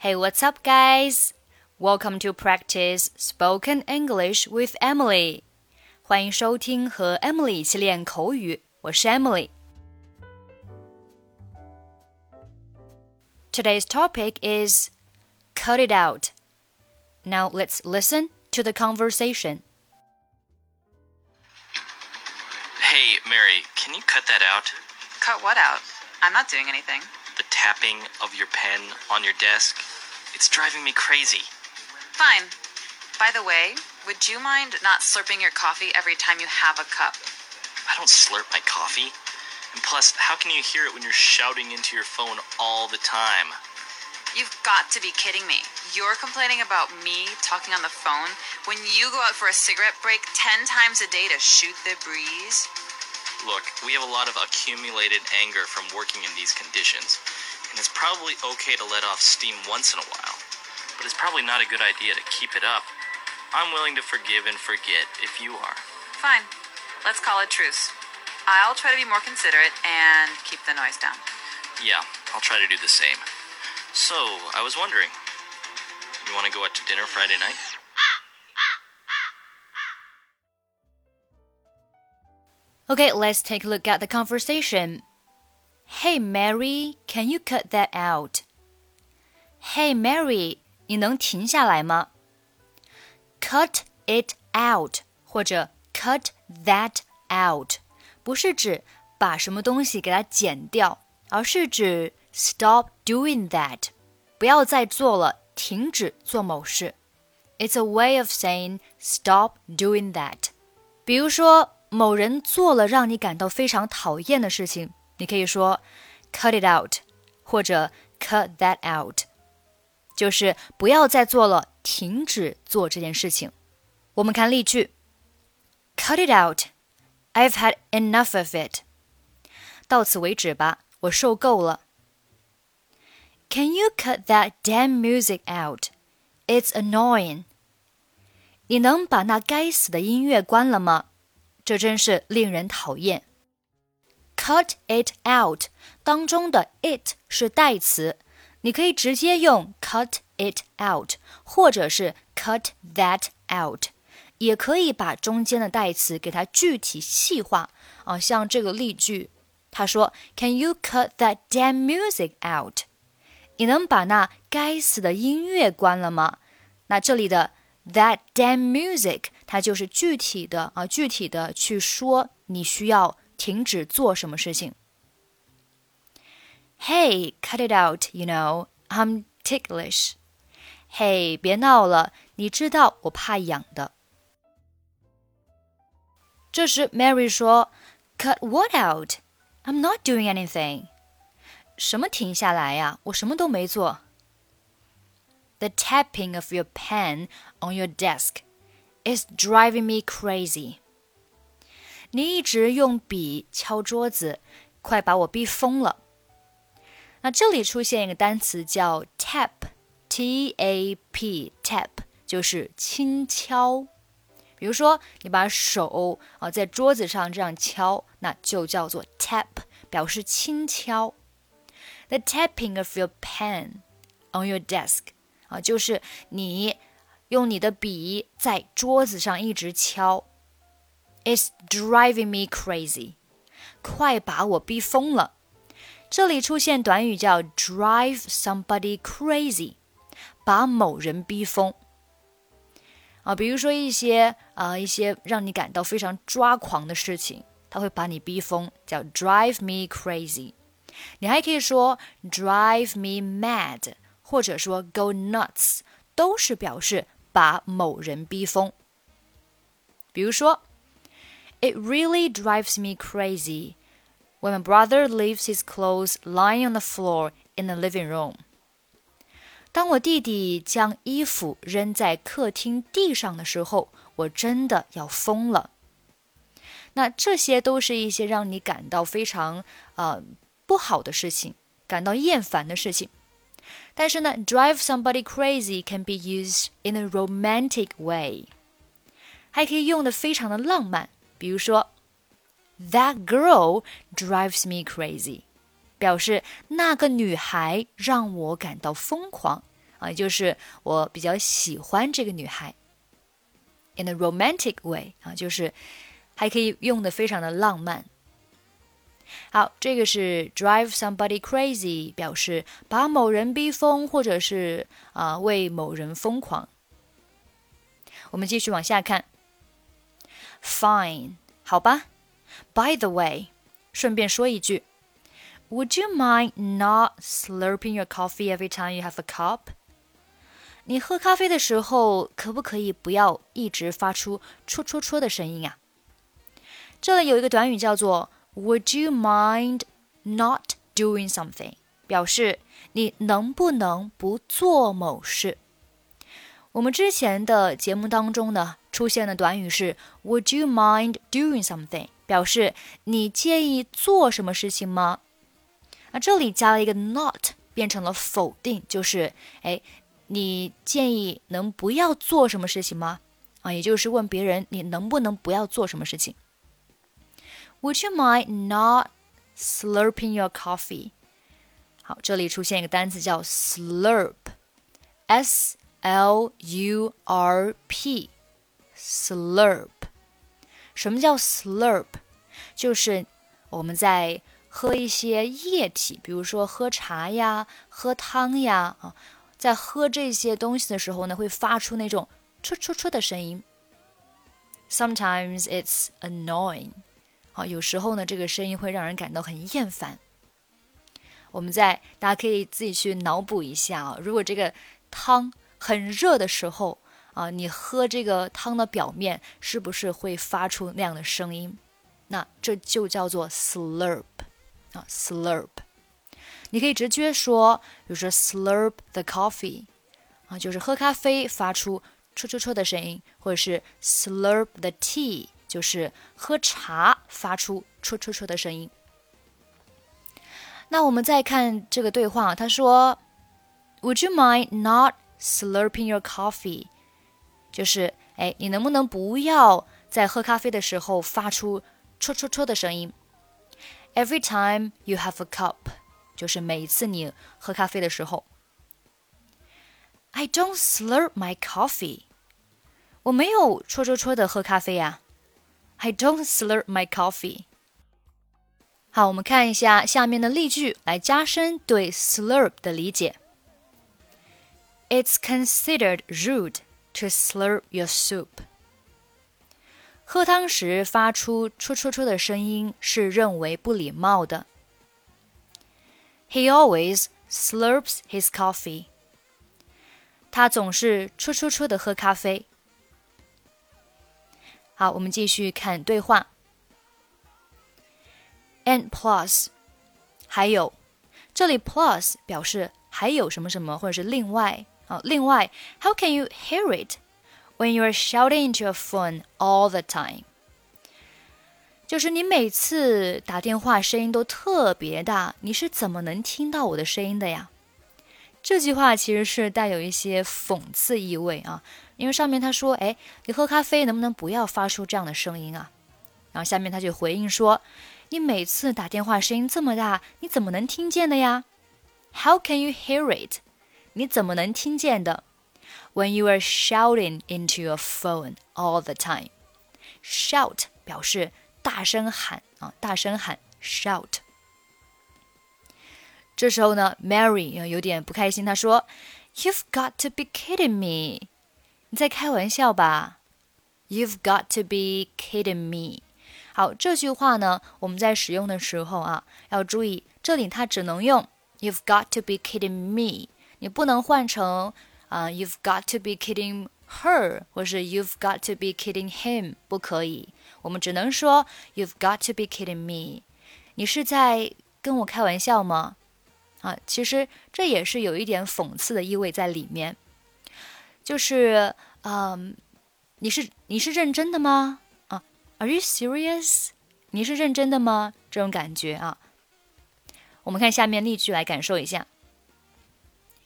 Hey, what's up, guys? Welcome to practice spoken English with Emily. 欢迎收听和 Emily 一起练口语，我是 Emily。Today's topic is cut it out. Now let's listen to the conversation. Hey, Mary, can you cut that out? Cut what out? I'm not doing anything. The tapping of your pen on your desk? It's driving me crazy. Fine. By the way, would you mind not slurping your coffee every time you have a cup? I don't slurp my coffee. And plus, how can you hear it when you're shouting into your phone all the time? You've got to be kidding me. You're complaining about me talking on the phone when you go out for a cigarette break 10 times a day to shoot the breeze? Look, we have a lot of accumulated anger from working in these conditions, and it's probably okay to let off steam once in a while, but it's probably not a good idea to keep it up. I'm willing to forgive and forget if you are. Fine. Let's call it truce. I'll try to be more considerate and keep the noise down. Yeah, I'll try to do the same. So, I was wondering, you want to go out to dinner Friday night? Okay, let's take a look at the conversation. Hey Mary, can you cut that out? Hey Mary, 你能停下来吗？Cut it out 或者 cut that out 不是指把什么东西给它剪掉，而是指 stop doing that，不要再做了，停止做某事。It's a way of saying stop doing that。比如说，某人做了让你感到非常讨厌的事情，你可以说 cut it out，或者 cut that out， 就是不要再做了，停止做这件事情。我们看例句：Cut it out, I've had enough of it。到此为止吧，我受够了。Can you cut that damn music out? It's annoying. 你能把那该死的音乐关了吗？这真是令人讨厌。Cut it out 当中的 it 是代词， 你可以直接用 cut it out，或者是 cut that out，也可以把中间的代词给它具体细化啊。像这个例句，他说：“Can you cut that damn music out？” 你能把那该死的音乐关了吗？那这里的 that damn music，它就是具体的啊，具体的去说你需要停止做什么事情。Hey, cut it out, you know, I'm ticklish. Hey，别闹了，你知道我怕痒的。这时 Mary 说：“Cut what out? I'm not doing anything.” 什么停下来呀？我什么都没做。The tapping of your pen on your desk is driving me crazy. 你一直用笔敲桌子，快把我逼疯了。 那这里出现一个单词叫 tap，t a p tap 就是轻敲。比如说，你把手啊在桌子上这样敲，那就叫做 tap，表示轻敲。The tapping of your pen on your desk 啊，就是你用你的笔在桌子上一直敲。It's driving me crazy，快把我逼疯了。这里出现短语叫 drive somebody crazy，把某人逼疯。啊，比如说一些啊一些让你感到非常抓狂的事情，它会把你逼疯，叫 drive me crazy。你还可以说 drive me mad，或者说 go nuts，都是表示把某人逼疯。比如说，It really drives me crazy when my brother leaves his clothes lying on the floor in the living room。当我弟弟将衣服扔在客厅地上的时候，我真的要疯了。那这些都是一些让你感到非常呃不好的事情，感到厌烦的事情。但是呢，drive somebody crazy can be used in a romantic way，还可以用的非常的浪漫。比如说 ，That girl drives me crazy，表示那个女孩让我感到疯狂啊，也就是我比较喜欢这个女孩。In a romantic way 啊，就是还可以用的非常的浪漫。好，这个是 drive somebody crazy，表示把某人逼疯，或者是啊为某人疯狂。我们继续往下看。Fine，好吧。By the way，顺便说一句，Would you mind not slurping your coffee every time you have a cup？你喝咖啡的时候，可不可以不要一直发出戳戳戳的声音啊？这里有一个短语叫做 Would you mind not doing something？表示你能不能不做某事。我们之前的节目当中呢，出现的短语是 Would you mind doing something？表示你介意做什么事情吗？那这里加了一个 not，变成了否定，就是哎，你建议能不要做什么事情吗？啊，也就是问别人你能不能不要做什么事情。Would you mind not slurping your coffee？好，这里出现一个单词叫 slurp，s l u r p，slurp。什么叫 slurp？ 就是我们在喝一些液体，比如说喝茶呀、喝汤呀啊，在喝这些东西的时候呢，会发出那种戳戳戳的声音。Sometimes it's annoying，啊，有时候呢，这个声音会让人感到很厌烦。我们在大家可以自己去脑补一下啊，如果这个汤很热的时候。啊，你喝这个汤的表面是不是会发出那样的声音？那这就叫做 slurp 啊，slurp。你可以直接说，比如说 slurp the coffee 啊，就是喝咖啡发出戳戳戳的声音，或者是 slurp the tea，就是喝茶发出戳戳戳的声音。那我们再看这个对话，他说，Would you mind not slurping your coffee？就是，哎，你能不能不要在喝咖啡的时候发出戳戳戳的声音？Every time you have a cup，就是每一次你喝咖啡的时候。I don't slurp my coffee，我没有戳戳戳的喝咖啡呀。I don't slurp my coffee。好，我们看一下下面的例句，来加深对 slurp 的理解。It's considered rude to slurp your soup。 喝汤时发出戳戳戳的声音是认为不礼貌的。He always slurps his coffee。他总是戳戳戳的喝咖啡。好，我们继续看对话。And plus，还有，这里 plus 表示还有什么什么，或者是另外。啊，另外，How can you hear it when you are shouting into your phone all the time？就是你每次打电话声音都特别大，你是怎么能听到我的声音的呀？这句话其实是带有一些讽刺意味啊，因为上面他说，哎，你喝咖啡能不能不要发出这样的声音啊？然后下面他就回应说，你每次打电话声音这么大，你怎么能听见的呀？How can you hear it？你怎么能听见的 ？When you are shouting into your phone all the time, shout 表示大声喊啊，大声喊 shout。这时候呢，Mary 有点不开心，她说：“You've got to be kidding me！你在开玩笑吧？You've got to be kidding me！” 好，这句话呢，我们在使用的时候啊，要注意，这里它只能用 “You've got to be kidding me”。你不能换成 啊、，You've got to be kidding her，或是 You've got to be kidding him，不可以。我们只能说 You've got to be kidding me。你是在跟我开玩笑吗？啊，其实这也是有一点讽刺的意味在里面。就是嗯，你是你是认真的吗？啊，Are you serious？你是认真的吗？这种感觉啊。我们看下面例句来感受一下。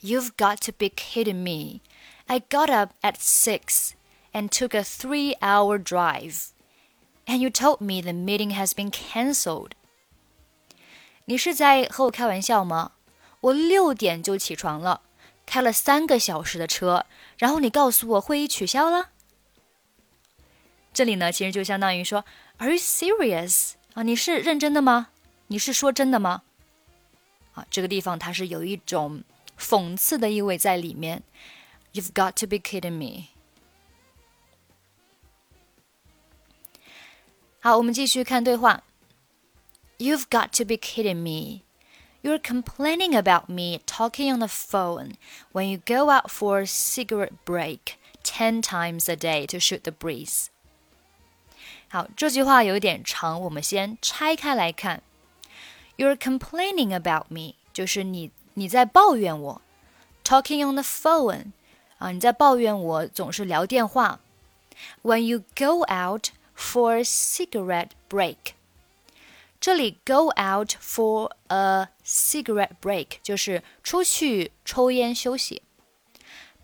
You've got to be kidding me. I got up at six and took a three hour drive. And you told me the meeting has been cancelled. 你是在和我开玩笑吗？我六点就起床了， 开了三个小时的车，然后你告诉我会议取消了。这里呢，其实就相当于说，Are you serious？啊，你是认真的吗？你是说真的吗？啊，这个地方它是有一种 讽刺的意味在里面。You've got to be kidding me！好，我们继续看对话。You've got to be kidding me! You're complaining about me talking on the phone when you go out for a cigarette break ten times a day to shoot the breeze. 好，这句话有点长，我们先拆开来看。You're complaining about me，就是你 你在抱怨我。Talking on the phone，啊，你在抱怨我总是聊电话。When you go out for a cigarette break，这里 go out for a cigarette break 就是出去抽烟休息。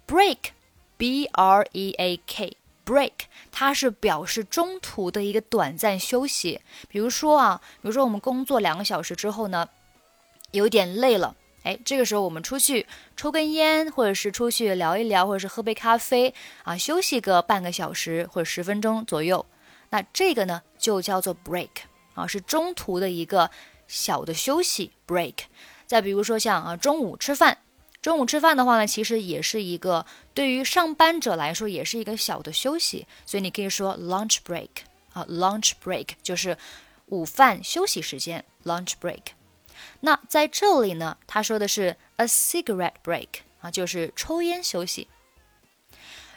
break，b r e a k，break 它是表示中途的一个短暂休息。比如说啊，比如说我们工作两个小时之后呢，有点累了， 哎，这个时候我们出去抽根烟，或者是出去聊一聊，或者是喝杯咖啡啊，休息个半个小时或者十分钟左右。那这个呢，就叫做 break 啊，是中途的一个小的休息 break。再比如说像啊，中午吃饭，中午吃饭的话呢，其实也是一个对于上班者来说也是一个小的休息，所以你可以说 lunch break 啊，lunch break 就是午饭休息时间 lunch break。那在这里呢，他说的是 a cigarette break 啊，就是抽烟休息。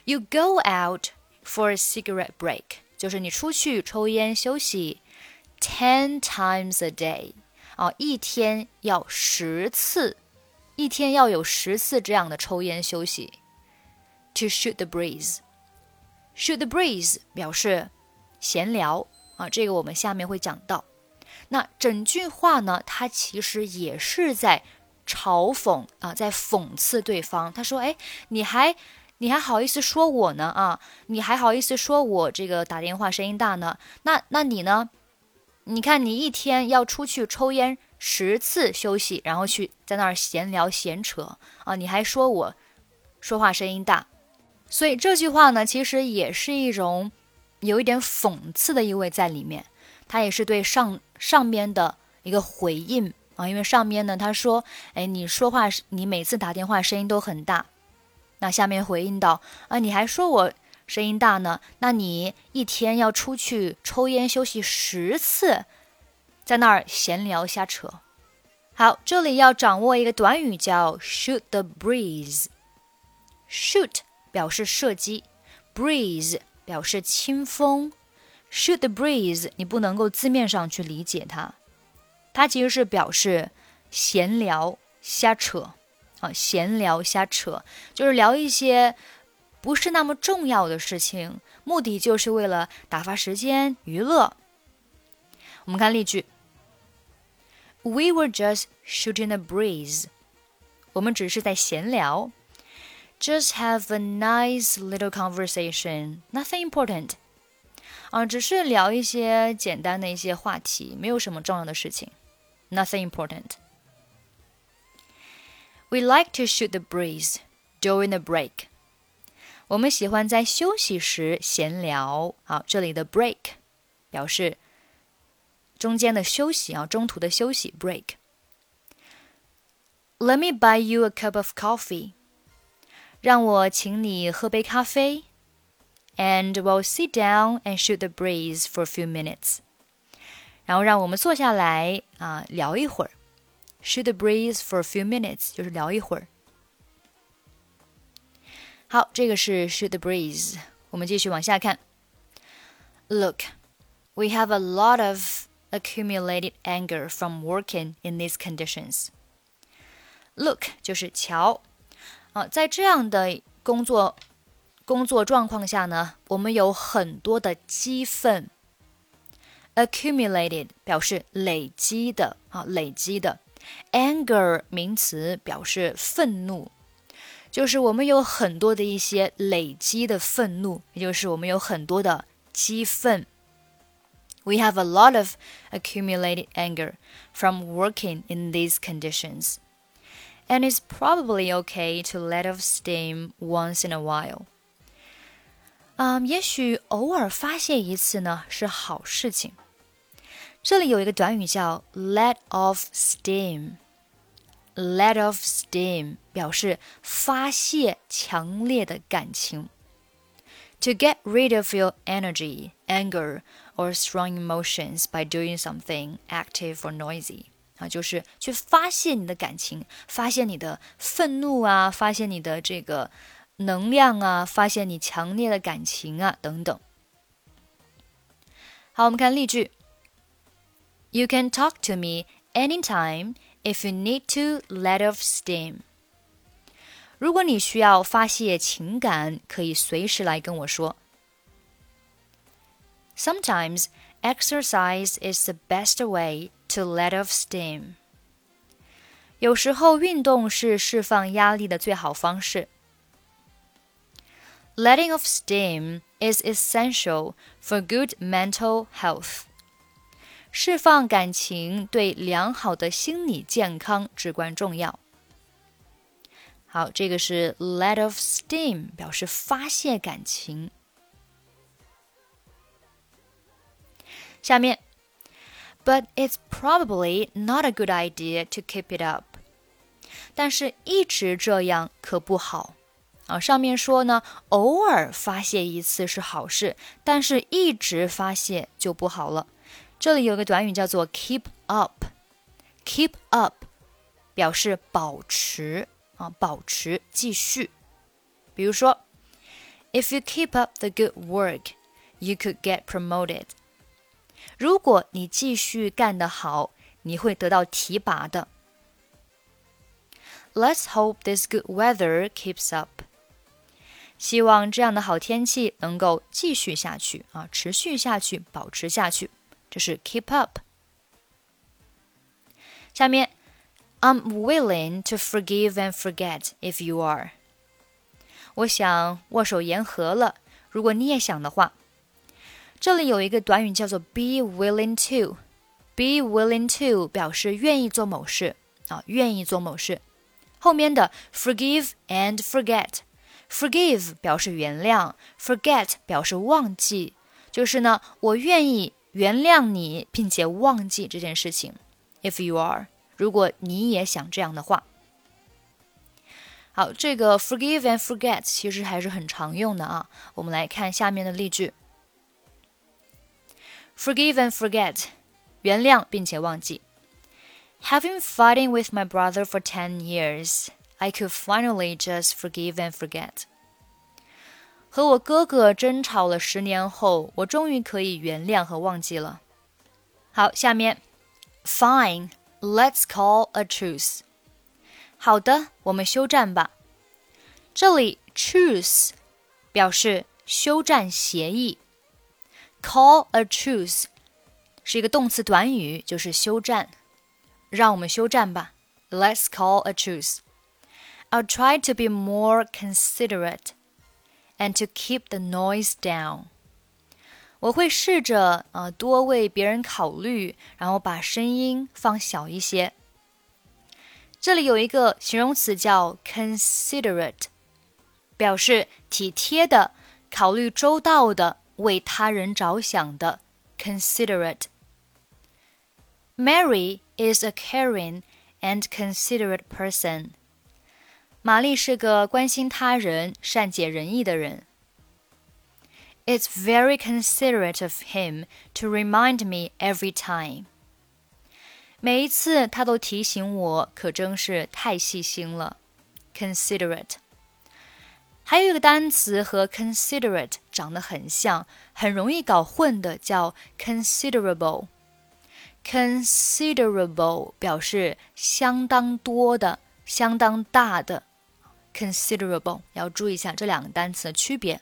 You go out for a cigarette break。就是你出去抽烟休息，ten times a day，啊，一天要十次，一天要有十次这样的抽烟休息。To shoot the breeze，shoot the breeze 表示闲聊啊，这个我们下面会讲到。那整句话呢，它其实也是在嘲讽啊，在讽刺对方。他说：“哎，你还。”你还好意思说我呢啊？你还好意思说我这个打电话声音大呢？那那你呢？你看你一天要出去抽烟十次休息，然后去在那儿闲聊闲扯啊？你还说我说话声音大？所以这句话呢，其实也是一种有一点讽刺的意味在里面。他也是对上上边的一个回应啊，因为上边呢他说，哎，你说话你每次打电话声音都很大。那下面回应道：“啊，你还说我声音大呢？那你一天要出去抽烟休息十次，在那儿闲聊瞎扯。好，这里要掌握一个短语叫 shoot the breeze。shoot 表示射击，breeze 表示清风。Shoot the breeze 你不能够字面上去理解它，它其实是表示闲聊瞎扯。”啊，闲聊瞎扯，就是聊一些不是那么重要的事情，目的就是为了打发时间、娱乐。我们看例句：We were just shooting a breeze。我们只是在闲聊，just have a nice little conversation, nothing important。啊，只是聊一些简单的一些话题，没有什么重要的事情，nothing important。We like to shoot the breeze during the break. 我们喜欢在休息时闲聊。好，这里的 break 表示中间的休息啊，中途的休息 break。Let me buy you a cup of coffee. 让我请你喝杯咖啡。And we'll sit down and shoot the breeze for a few minutes. 然后让我们坐下来啊，聊一会儿。shoot the breeze for a few minutes，就是聊一会儿。好，这个是 shoot the breeze。我们继续往下看。Look, we have a lot of accumulated anger from working in these conditions. Look 就是瞧啊，在这样的工作 工作状况下呢，我们有很多的积愤。accumulated 表示累积的啊，累积的。Anger 名词表示愤怒，就是我们有很多的一些累积的愤怒，也就是我们有很多的积愤。We have a lot of accumulated anger from working in these conditions. and it's probably okay to let off steam once in a while. 嗯，也许偶尔发泄一次呢是好事情。这里有一个短语叫 let off steam。let off steam 表示发泄强烈的感情。To get rid of your energy, anger, or strong emotions by doing something active or noisy 啊，就是去发泄你的感情，发泄你的愤怒啊，发泄你的这个 能量啊，发现你强烈的感情啊，等等。好，我们看例句：You can talk to me anytime if you need to let off steam。如果你需要发泄情感，可以随时来跟我说。Sometimes exercise is the best way to let off steam。有时候运动是释放压力的最好方式。 Letting off steam is essential for good mental health. 释放感情对良好的心理健康至关重要。好，这个是 let off steam，表示发泄感情。下面，But it's probably not a good idea to keep it up。但是，一直这样可不好。 啊，上面说呢，偶尔发泄一次是好事，但是一直发泄就不好了。这里有个短语叫做 keep up，keep up 表示保持啊，保持继续。比如说，If you keep up the good work, you could get promoted。如果你继续干得好，你会得到提拔的。Let's hope this good weather keeps up. 希望这样的好天气能够继续下去啊，持续下去，保持下去，这是 keep up。下面，I'm willing to forgive and forget if you are。我想握手言和了，如果你也想的话。这里有一个短语叫做 be willing to。be willing to 表示愿意做某事啊，愿意做某事。后面的 forgive and forget。Forgive 表示原谅，forget 表示忘记，就是呢，我愿意原谅你，并且忘记这件事情。If you are，如果你也想这样的话，好，这个 forgive and forget 其实还是很常用的啊。我们来看下面的例句：Forgive and forget，原谅并且忘记。Having fighting with my brother for ten years。 I could finally just forgive and forget. 和我哥哥争吵了十年后，我终于可以原谅和忘记了。好，下面，Fine, let's call a truce. 好的，我们休战吧。这里 truce 表示休战协议，call a truce 是一个动词短语，就是休战。让我们休战吧。Let's call a truce. I'll try to be more considerate and to keep the noise down. 我会试着呃多为别人考虑，然后把声音放小一些。这里有一个形容词叫 considerate，表示体贴的、考虑周到的、为他人着想的。considerate。Mary is a caring and considerate person. 玛丽是个关心他人、善解人意的人。It's very considerate of him to remind me every time。每一次他都提醒我，可真是太细心了。Considerate。还有一个单词和 considerate 长得很像，很容易搞混的，叫 considerable。Considerable 表示相当多的、相当大的。 considerable 要注意一下这两个单词的区别。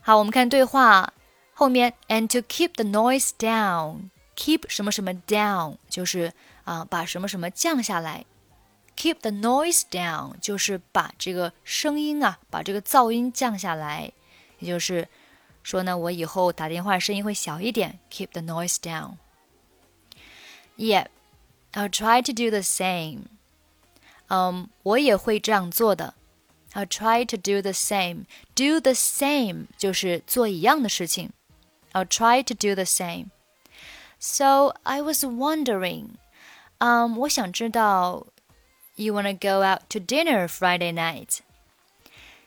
好，我们看对话后面，and to keep the noise down，keep 什么什么 down 就是啊把什么什么降下来，keep the noise down 就是把这个声音啊把这个噪音降下来，也就是说呢，我以后打电话声音会小一点，keep the noise down。Yeah。 I'll try to do the same. 嗯，我也会这样做的。I'll try to do the same. Do the same 就是做一样的事情。I'll try to do the same. So I was wondering, um, 我想知道，You wanna go out to dinner Friday night?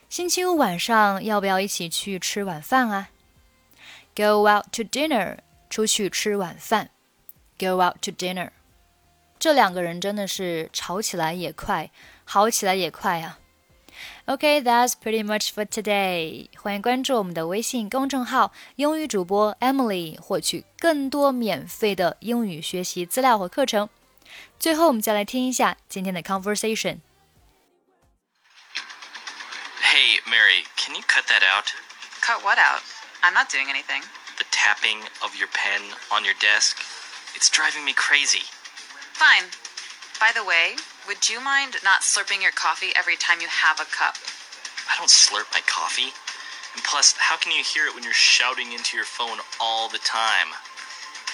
星期五晚上要不要一起去吃晚饭啊？Go out to dinner，出去吃晚饭。Go out to dinner。 这两个人真的是吵起来也快，好起来也快啊。Okay, that's pretty much for today. 欢迎关注我们的微信公众号“英语主播 Emily”，获取更多免费的英语学习资料和课程。最后，我们再来听一下今天的 conversation。Hey, Mary, can you cut that out? Cut what out? I'm not doing anything. The tapping of your pen on your desk. It's driving me crazy. Fine. By the way, would you mind not slurping your coffee every time you have a cup? I don't slurp my coffee. And plus, how can you hear it when you're shouting into your phone all the time?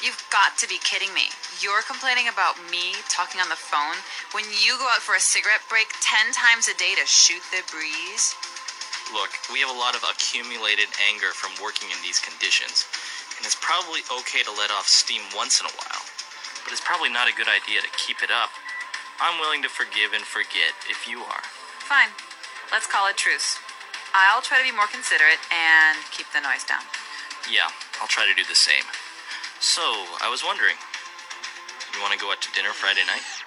You've got to be kidding me. You're complaining about me talking on the phone when you go out for a cigarette break 10 times a day to shoot the breeze? Look, we have a lot of accumulated anger from working in these conditions, and it's probably okay to let off steam once in a while, but it's probably not a good idea to keep it up. I'm willing to forgive and forget if you are. Fine. Let's call it truce. I'll try to be more considerate and keep the noise down. Yeah, I'll try to do the same. So, I was wondering, you want to go out to dinner Friday night?